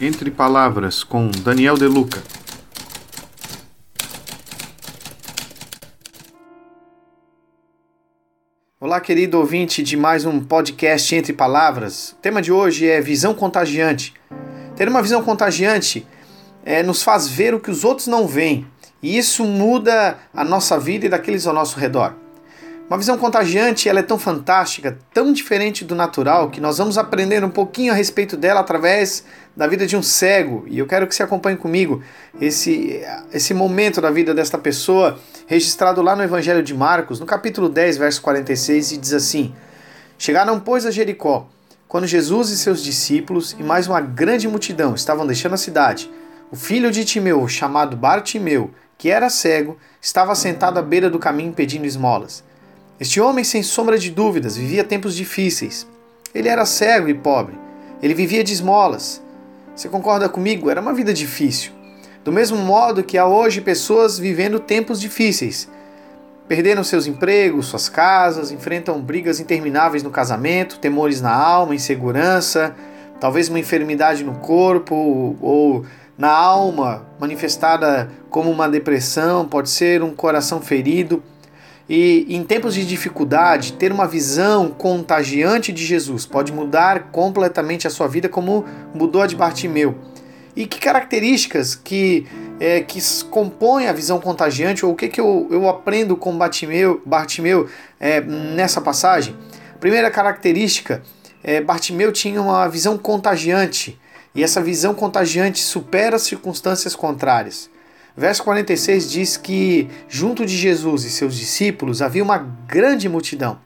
Entre Palavras com Daniel Deluca. Olá, querido ouvinte de mais um podcast Entre Palavras. O tema de hoje é visão contagiante. Ter uma visão contagiante é, nos faz ver o que os outros não veem, e isso muda a nossa vida e daqueles ao nosso redor. Uma visão contagiante, ela é tão fantástica, tão diferente do natural, que nós vamos aprender um pouquinho a respeito dela através da vida de um cego. E eu quero que você acompanhe comigo esse, esse momento da vida desta pessoa, registrado lá no Evangelho de Marcos, no capítulo 10, verso 46, e diz assim: Chegaram, pois, a Jericó, quando Jesus e seus discípulos e mais uma grande multidão estavam deixando a cidade. O filho de Timeu, chamado Bartimeu, que era cego, estava sentado à beira do caminho pedindo esmolas. Este homem, sem sombra de dúvidas, vivia tempos difíceis. Ele era cego e pobre. Ele vivia de esmolas. Você concorda comigo? Era uma vida difícil. Do mesmo modo que há hoje pessoas vivendo tempos difíceis. Perderam seus empregos, suas casas, enfrentam brigas intermináveis no casamento, temores na alma, insegurança, talvez uma enfermidade no corpo ou na alma, manifestada como uma depressão, pode ser um coração ferido. E em tempos de dificuldade, ter uma visão contagiante de Jesus pode mudar completamente a sua vida, como mudou a de Bartimeu. E que características que, é, que compõem a visão contagiante, ou o que, que eu, eu aprendo com Bartimeu, Bartimeu é, nessa passagem? Primeira característica, é, Bartimeu tinha uma visão contagiante, e essa visão contagiante supera as circunstâncias contrárias. Verso 46 diz que junto de Jesus e seus discípulos havia uma grande multidão.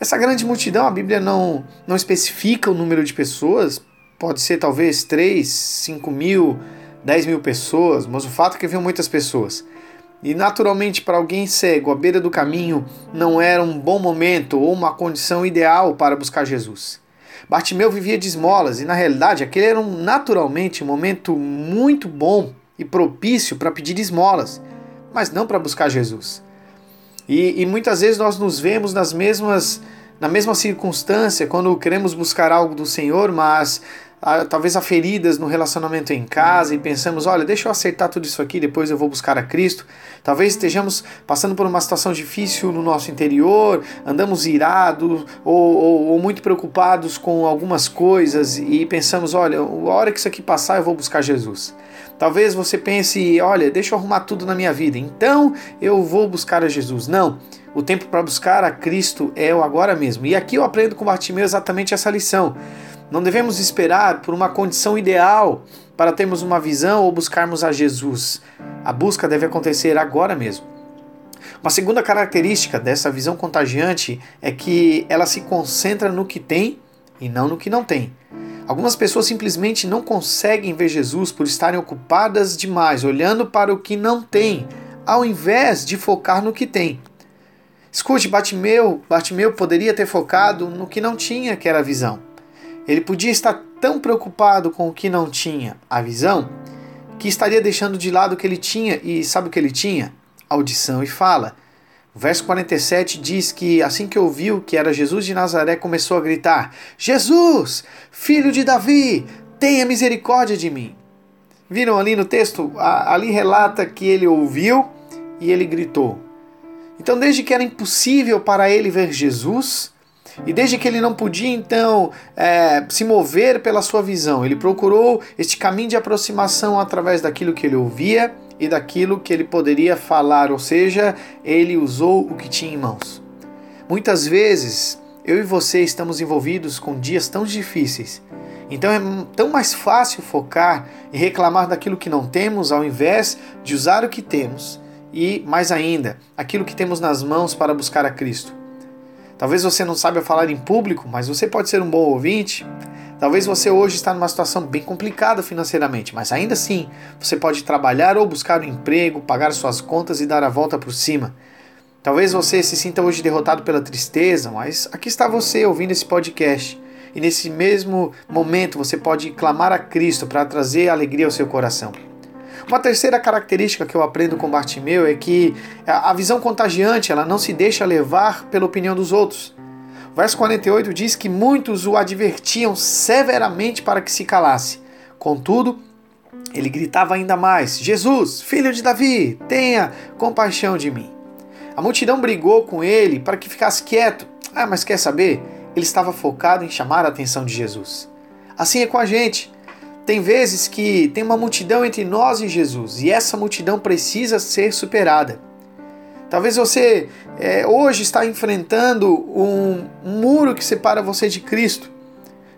Essa grande multidão, a Bíblia não, não especifica o número de pessoas, pode ser talvez 3, 5 mil, 10 mil pessoas, mas o fato é que havia muitas pessoas. E naturalmente, para alguém cego, à beira do caminho não era um bom momento ou uma condição ideal para buscar Jesus. Bartimeu vivia de esmolas e, na realidade, aquele era um, naturalmente um momento muito bom e propício para pedir esmolas, mas não para buscar Jesus. E, e, muitas vezes nós nos vemos nas mesmas, na mesma circunstância quando queremos buscar algo do Senhor, mas ah, talvez há feridas no relacionamento em casa e pensamos, olha, deixa eu acertar tudo isso aqui, depois eu vou buscar a Cristo. Talvez estejamos passando por uma situação difícil no nosso interior, andamos irados ou, ou, ou muito preocupados com algumas coisas e pensamos, olha, a hora que isso aqui passar eu vou buscar Jesus. Talvez você pense, olha, deixa eu arrumar tudo na minha vida, então eu vou buscar a Jesus. Não, o tempo para buscar a Cristo é o agora mesmo. E aqui eu aprendo com Bartimeu exatamente essa lição. Não devemos esperar por uma condição ideal para termos uma visão ou buscarmos a Jesus. A busca deve acontecer agora mesmo. Uma segunda característica dessa visão contagiante é que ela se concentra no que tem e não no que não tem. Algumas pessoas simplesmente não conseguem ver Jesus por estarem ocupadas demais, olhando para o que não tem, ao invés de focar no que tem. Escute, Bartimeu, Bartimeu poderia ter focado no que não tinha, que era a visão. Ele podia estar tão preocupado com o que não tinha, a visão, que estaria deixando de lado o que ele tinha, e sabe o que ele tinha? Audição e fala. O verso 47 diz que assim que ouviu que era Jesus de Nazaré, começou a gritar: Jesus, filho de Davi, tenha misericórdia de mim. Viram ali no texto? Ali relata que ele ouviu e ele gritou. Então, desde que era impossível para ele ver Jesus, e desde que ele não podia então é, se mover pela sua visão, ele procurou este caminho de aproximação através daquilo que ele ouvia e daquilo que ele poderia falar, ou seja, ele usou o que tinha em mãos. Muitas vezes, eu e você estamos envolvidos com dias tão difíceis, então é tão mais fácil focar e reclamar daquilo que não temos ao invés de usar o que temos e, mais ainda, aquilo que temos nas mãos para buscar a Cristo. Talvez você não saiba falar em público, mas você pode ser um bom ouvinte. Talvez você hoje está numa situação bem complicada financeiramente, mas ainda assim você pode trabalhar ou buscar um emprego, pagar suas contas e dar a volta por cima. Talvez você se sinta hoje derrotado pela tristeza, mas aqui está você ouvindo esse podcast. E nesse mesmo momento você pode clamar a Cristo para trazer alegria ao seu coração. Uma terceira característica que eu aprendo com Bartimeu é que a visão contagiante ela não se deixa levar pela opinião dos outros. Verso 48 diz que muitos o advertiam severamente para que se calasse. Contudo, ele gritava ainda mais: Jesus, filho de Davi, tenha compaixão de mim. A multidão brigou com ele para que ficasse quieto. Ah, mas quer saber? Ele estava focado em chamar a atenção de Jesus. Assim é com a gente. Tem vezes que tem uma multidão entre nós e Jesus e essa multidão precisa ser superada. Talvez você é, hoje está enfrentando um, muro que separa você de Cristo.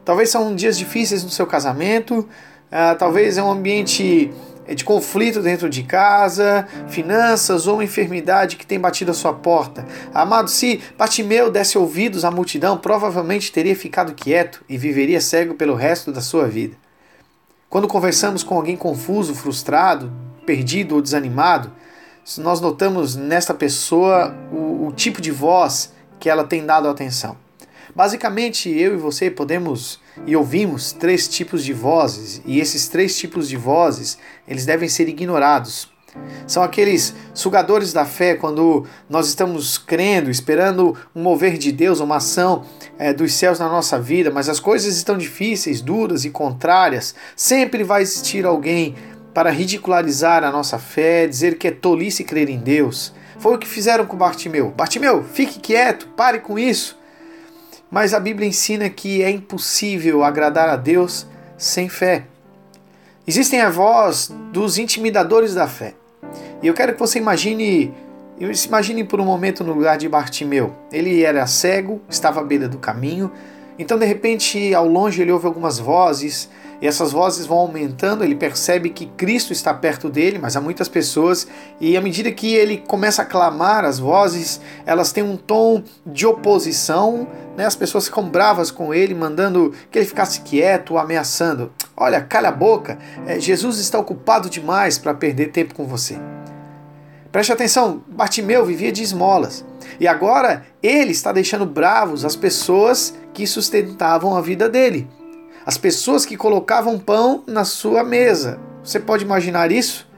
Talvez são dias difíceis no seu casamento, uh, talvez é um ambiente é, de conflito dentro de casa, finanças ou uma enfermidade que tem batido a sua porta. Amado, se Batimeu desse ouvidos à multidão, provavelmente teria ficado quieto e viveria cego pelo resto da sua vida. Quando conversamos com alguém confuso, frustrado, perdido ou desanimado, nós notamos nesta pessoa o, o tipo de voz que ela tem dado atenção. Basicamente, eu e você podemos e ouvimos três tipos de vozes, e esses três tipos de vozes, eles devem ser ignorados. São aqueles sugadores da fé quando nós estamos crendo, esperando um mover de Deus, uma ação é, dos céus na nossa vida, mas as coisas estão difíceis, duras e contrárias. Sempre vai existir alguém para ridicularizar a nossa fé, dizer que é tolice crer em Deus. Foi o que fizeram com Bartimeu. Bartimeu, fique quieto, pare com isso. Mas a Bíblia ensina que é impossível agradar a Deus sem fé. Existem a voz dos intimidadores da fé. E eu quero que você imagine Imagine por um momento no lugar de Bartimeu. Ele era cego, estava à beira do caminho, então de repente ao longe ele ouve algumas vozes, e essas vozes vão aumentando, ele percebe que Cristo está perto dele, mas há muitas pessoas, e à medida que ele começa a clamar, as vozes, elas têm um tom de oposição, né? as pessoas ficam bravas com ele, mandando que ele ficasse quieto, ameaçando. Olha, calha a boca, é, Jesus está ocupado demais para perder tempo com você. Preste atenção, Bartimeu vivia de esmolas. E agora ele está deixando bravos as pessoas que sustentavam a vida dele. As pessoas que colocavam pão na sua mesa. Você pode imaginar isso?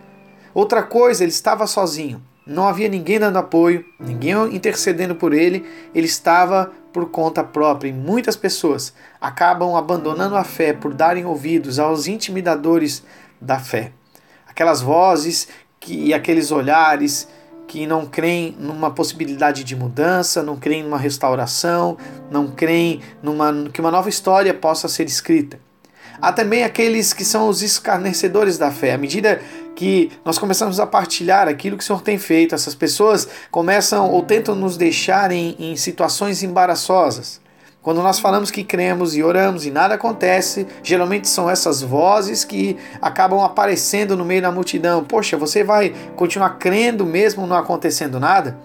Outra coisa, ele estava sozinho. Não havia ninguém dando apoio, ninguém intercedendo por ele, ele estava por conta própria. E muitas pessoas acabam abandonando a fé por darem ouvidos aos intimidadores da fé. Aquelas vozes que, e aqueles olhares que não creem numa possibilidade de mudança, não creem numa restauração, não creem numa, que uma nova história possa ser escrita. Há também aqueles que são os escarnecedores da fé. À medida que nós começamos a partilhar aquilo que o Senhor tem feito, essas pessoas começam ou tentam nos deixar em, em situações embaraçosas. Quando nós falamos que cremos e oramos e nada acontece, geralmente são essas vozes que acabam aparecendo no meio da multidão. Poxa, você vai continuar crendo mesmo não acontecendo nada?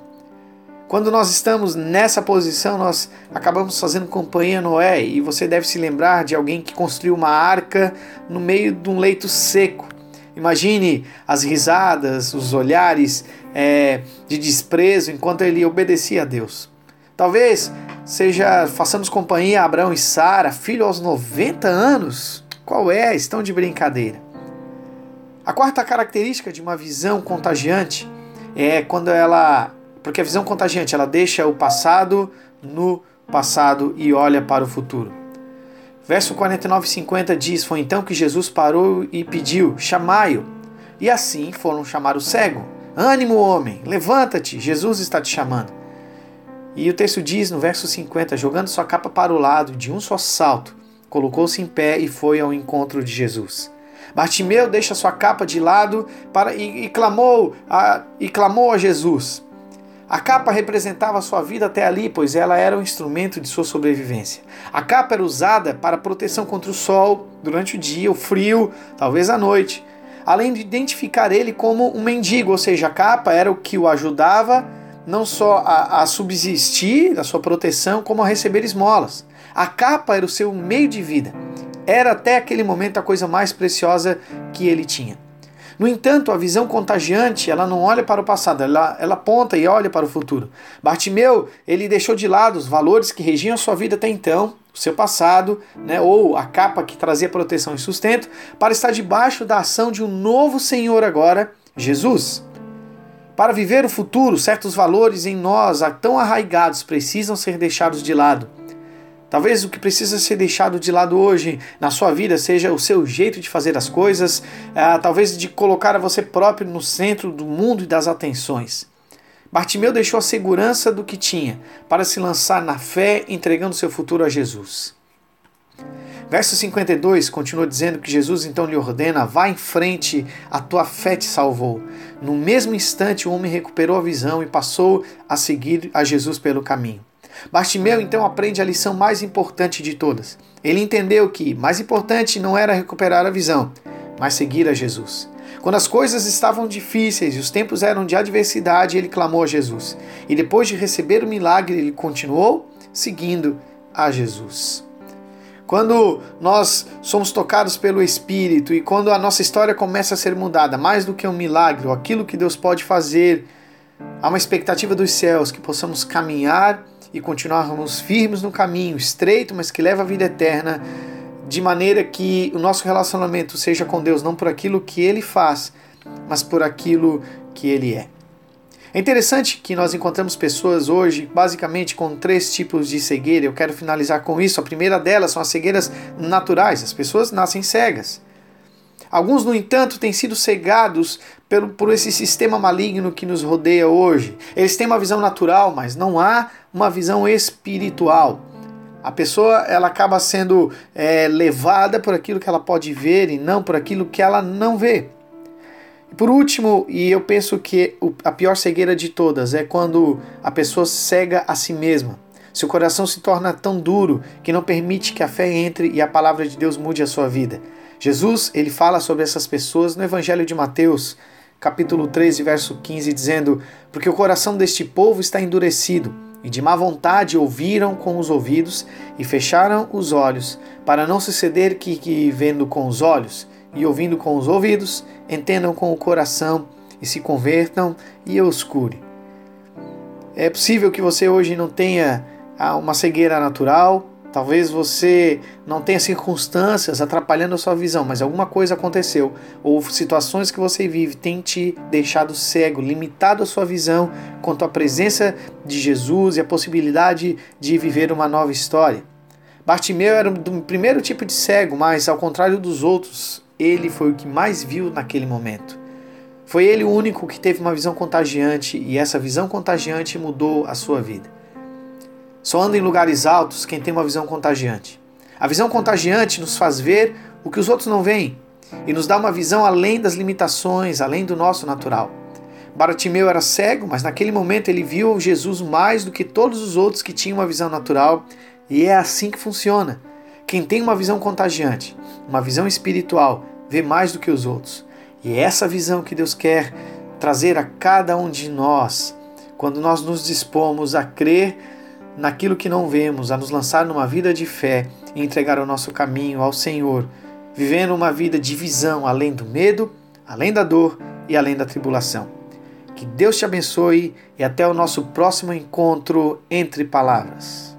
Quando nós estamos nessa posição, nós acabamos fazendo companhia a Noé, e você deve se lembrar de alguém que construiu uma arca no meio de um leito seco. Imagine as risadas, os olhares é, de desprezo enquanto ele obedecia a Deus. Talvez seja façamos companhia a Abraão e Sara, filho aos 90 anos. Qual é? Estão de brincadeira. A quarta característica de uma visão contagiante é quando ela, porque a visão contagiante, ela deixa o passado no passado e olha para o futuro. Verso 49 e 50 diz: Foi então que Jesus parou e pediu: Chamai-o. E assim foram chamar o cego: Ânimo, homem, levanta-te, Jesus está te chamando. E o texto diz no verso 50: jogando sua capa para o lado, de um só salto, colocou-se em pé e foi ao encontro de Jesus. Bartimeu deixa sua capa de lado para, e, e, clamou a, e clamou a Jesus. A capa representava sua vida até ali, pois ela era um instrumento de sua sobrevivência. A capa era usada para proteção contra o sol durante o dia, o frio, talvez à noite, além de identificar ele como um mendigo, ou seja, a capa era o que o ajudava não só a, a subsistir, a sua proteção, como a receber esmolas. A capa era o seu meio de vida. Era até aquele momento a coisa mais preciosa que ele tinha. No entanto, a visão contagiante, ela não olha para o passado, ela, ela aponta e olha para o futuro. Bartimeu, ele deixou de lado os valores que regiam a sua vida até então, o seu passado, né, ou a capa que trazia proteção e sustento, para estar debaixo da ação de um novo Senhor agora, Jesus. Para viver o futuro, certos valores em nós tão arraigados precisam ser deixados de lado. Talvez o que precisa ser deixado de lado hoje na sua vida seja o seu jeito de fazer as coisas, ah, talvez de colocar você próprio no centro do mundo e das atenções. Bartimeu deixou a segurança do que tinha para se lançar na fé, entregando seu futuro a Jesus. Verso 52 continua dizendo que Jesus então lhe ordena: vá em frente, a tua fé te salvou. No mesmo instante, o homem recuperou a visão e passou a seguir a Jesus pelo caminho. Bartimeu então aprende a lição mais importante de todas. Ele entendeu que mais importante não era recuperar a visão, mas seguir a Jesus. Quando as coisas estavam difíceis e os tempos eram de adversidade, ele clamou a Jesus. E depois de receber o milagre, ele continuou seguindo a Jesus. Quando nós somos tocados pelo Espírito e quando a nossa história começa a ser mudada, mais do que um milagre, aquilo que Deus pode fazer, há uma expectativa dos céus que possamos caminhar e continuarmos firmes no caminho estreito, mas que leva à vida eterna, de maneira que o nosso relacionamento seja com Deus não por aquilo que Ele faz, mas por aquilo que Ele é. É interessante que nós encontramos pessoas hoje, basicamente, com três tipos de cegueira. Eu quero finalizar com isso. A primeira delas são as cegueiras naturais. As pessoas nascem cegas. Alguns, no entanto, têm sido cegados pelo, por esse sistema maligno que nos rodeia hoje. Eles têm uma visão natural, mas não há uma visão espiritual. A pessoa ela acaba sendo é, levada por aquilo que ela pode ver e não por aquilo que ela não vê. Por último, e eu penso que a pior cegueira de todas é quando a pessoa cega a si mesma. Seu coração se torna tão duro que não permite que a fé entre e a palavra de Deus mude a sua vida. Jesus, ele fala sobre essas pessoas no Evangelho de Mateus, capítulo 13, verso 15, dizendo: Porque o coração deste povo está endurecido, e de má vontade ouviram com os ouvidos e fecharam os olhos, para não suceder que, que vendo com os olhos e ouvindo com os ouvidos, entendam com o coração e se convertam e eu os cure. É possível que você hoje não tenha ah, uma cegueira natural, Talvez você não tenha circunstâncias atrapalhando a sua visão, mas alguma coisa aconteceu, ou situações que você vive têm te deixado cego, limitado a sua visão quanto à presença de Jesus e a possibilidade de viver uma nova história. Bartimeu era do primeiro tipo de cego, mas ao contrário dos outros, ele foi o que mais viu naquele momento. Foi ele o único que teve uma visão contagiante e essa visão contagiante mudou a sua vida. Só anda em lugares altos quem tem uma visão contagiante. A visão contagiante nos faz ver o que os outros não veem e nos dá uma visão além das limitações, além do nosso natural. Baratimeu era cego, mas naquele momento ele viu Jesus mais do que todos os outros que tinham uma visão natural, e é assim que funciona. Quem tem uma visão contagiante, uma visão espiritual, vê mais do que os outros. E é essa visão que Deus quer trazer a cada um de nós, quando nós nos dispomos a crer naquilo que não vemos, a nos lançar numa vida de fé e entregar o nosso caminho ao Senhor, vivendo uma vida de visão além do medo, além da dor e além da tribulação. Que Deus te abençoe e até o nosso próximo encontro entre palavras.